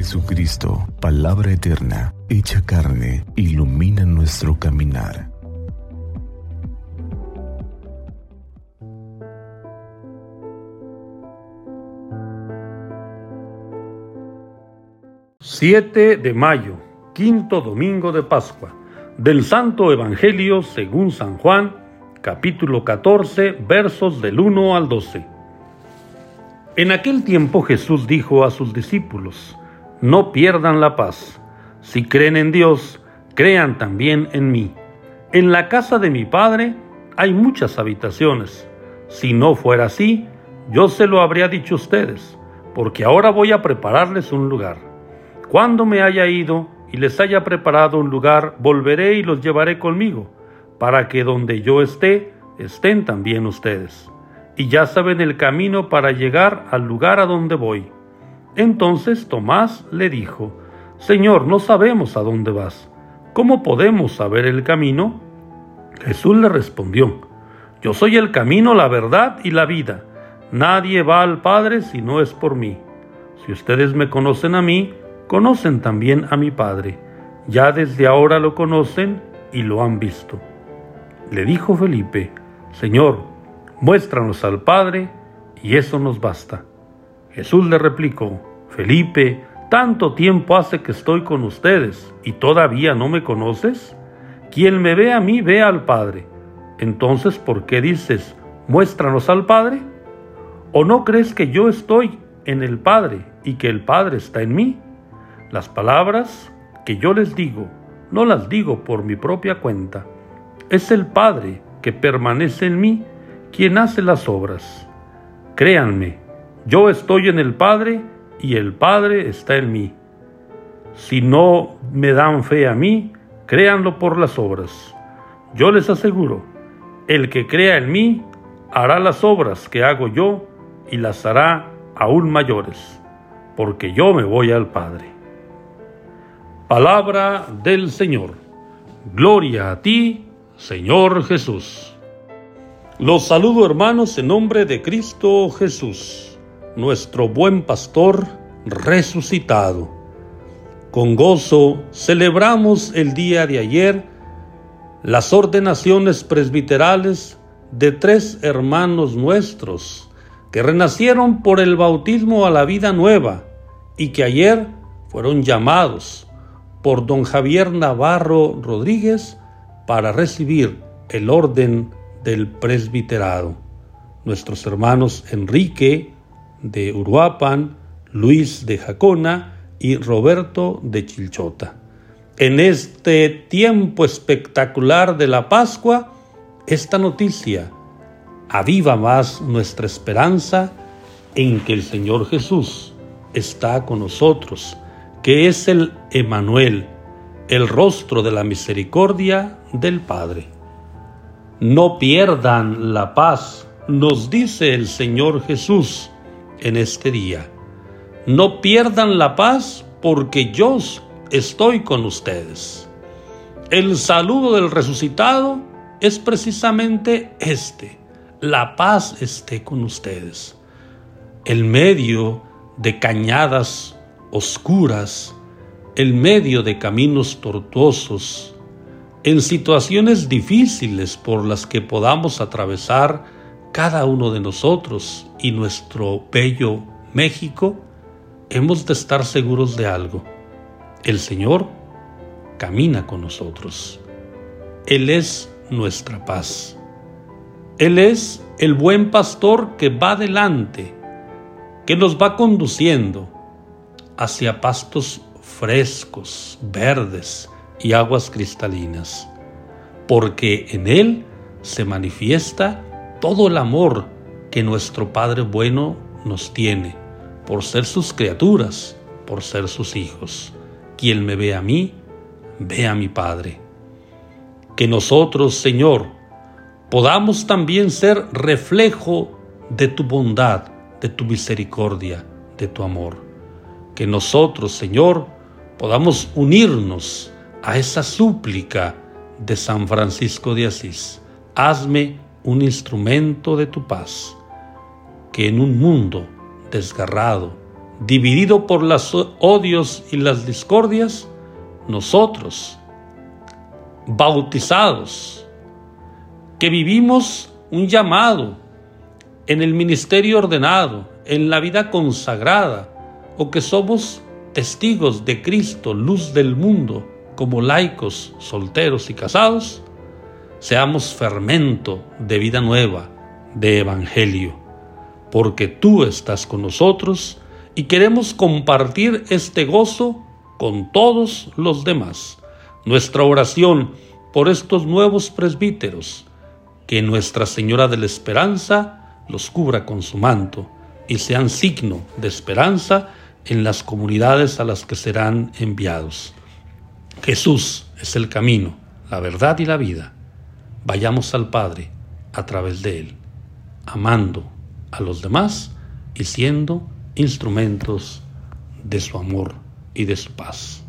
Jesucristo, palabra eterna, hecha carne, ilumina nuestro caminar. Siete de mayo, quinto domingo de Pascua, del Santo Evangelio según San Juan, capítulo 14, versos del 1 al 12. En aquel tiempo Jesús dijo a sus discípulos, no pierdan la paz. Si creen en Dios, crean también en mí. En la casa de mi Padre hay muchas habitaciones. Si no fuera así, yo se lo habría dicho a ustedes, porque ahora voy a prepararles un lugar. Cuando me haya ido y les haya preparado un lugar, volveré y los llevaré conmigo, para que donde yo esté, estén también ustedes. Y ya saben el camino para llegar al lugar a donde voy. Entonces Tomás le dijo, Señor, no sabemos a dónde vas. ¿Cómo podemos saber el camino? Jesús le respondió, Yo soy el camino, la verdad y la vida. Nadie va al Padre si no es por mí. Si ustedes me conocen a mí, conocen también a mi Padre. Ya desde ahora lo conocen y lo han visto. Le dijo Felipe, Señor, muéstranos al Padre, y eso nos basta. Jesús le replicó, Felipe, ¿tanto tiempo hace que estoy con ustedes y todavía no me conoces? Quien me ve a mí ve al Padre. Entonces, ¿por qué dices, muéstranos al Padre? ¿O no crees que yo estoy en el Padre y que el Padre está en mí? Las palabras que yo les digo, no las digo por mi propia cuenta. Es el Padre que permanece en mí quien hace las obras. Créanme, yo estoy en el Padre y el Padre está en mí. Si no me dan fe a mí, créanlo por las obras. Yo les aseguro, el que crea en mí hará las obras que hago yo y las hará aún mayores, porque yo me voy al Padre. Palabra del Señor. Gloria a ti, Señor Jesús. Los saludo hermanos en nombre de Cristo Jesús nuestro buen pastor resucitado. Con gozo celebramos el día de ayer las ordenaciones presbiterales de tres hermanos nuestros que renacieron por el bautismo a la vida nueva y que ayer fueron llamados por don Javier Navarro Rodríguez para recibir el orden del presbiterado. Nuestros hermanos Enrique, de Uruapan, Luis de Jacona y Roberto de Chilchota. En este tiempo espectacular de la Pascua, esta noticia aviva más nuestra esperanza en que el Señor Jesús está con nosotros, que es el Emanuel, el rostro de la misericordia del Padre. No pierdan la paz, nos dice el Señor Jesús en este día. No pierdan la paz porque yo estoy con ustedes. El saludo del resucitado es precisamente este. La paz esté con ustedes. El medio de cañadas oscuras, el medio de caminos tortuosos, en situaciones difíciles por las que podamos atravesar cada uno de nosotros y nuestro bello México, hemos de estar seguros de algo. El Señor camina con nosotros. Él es nuestra paz. Él es el buen pastor que va delante, que nos va conduciendo hacia pastos frescos, verdes y aguas cristalinas, porque en Él se manifiesta todo el amor que nuestro Padre bueno nos tiene por ser sus criaturas, por ser sus hijos. Quien me ve a mí, ve a mi Padre. Que nosotros, Señor, podamos también ser reflejo de tu bondad, de tu misericordia, de tu amor. Que nosotros, Señor, podamos unirnos a esa súplica de San Francisco de Asís. Hazme un instrumento de tu paz, que en un mundo desgarrado, dividido por los odios y las discordias, nosotros, bautizados, que vivimos un llamado en el ministerio ordenado, en la vida consagrada, o que somos testigos de Cristo, luz del mundo, como laicos, solteros y casados, seamos fermento de vida nueva, de evangelio, porque tú estás con nosotros y queremos compartir este gozo con todos los demás. Nuestra oración por estos nuevos presbíteros, que Nuestra Señora de la Esperanza los cubra con su manto y sean signo de esperanza en las comunidades a las que serán enviados. Jesús es el camino, la verdad y la vida. Vayamos al Padre a través de Él, amando a los demás y siendo instrumentos de su amor y de su paz.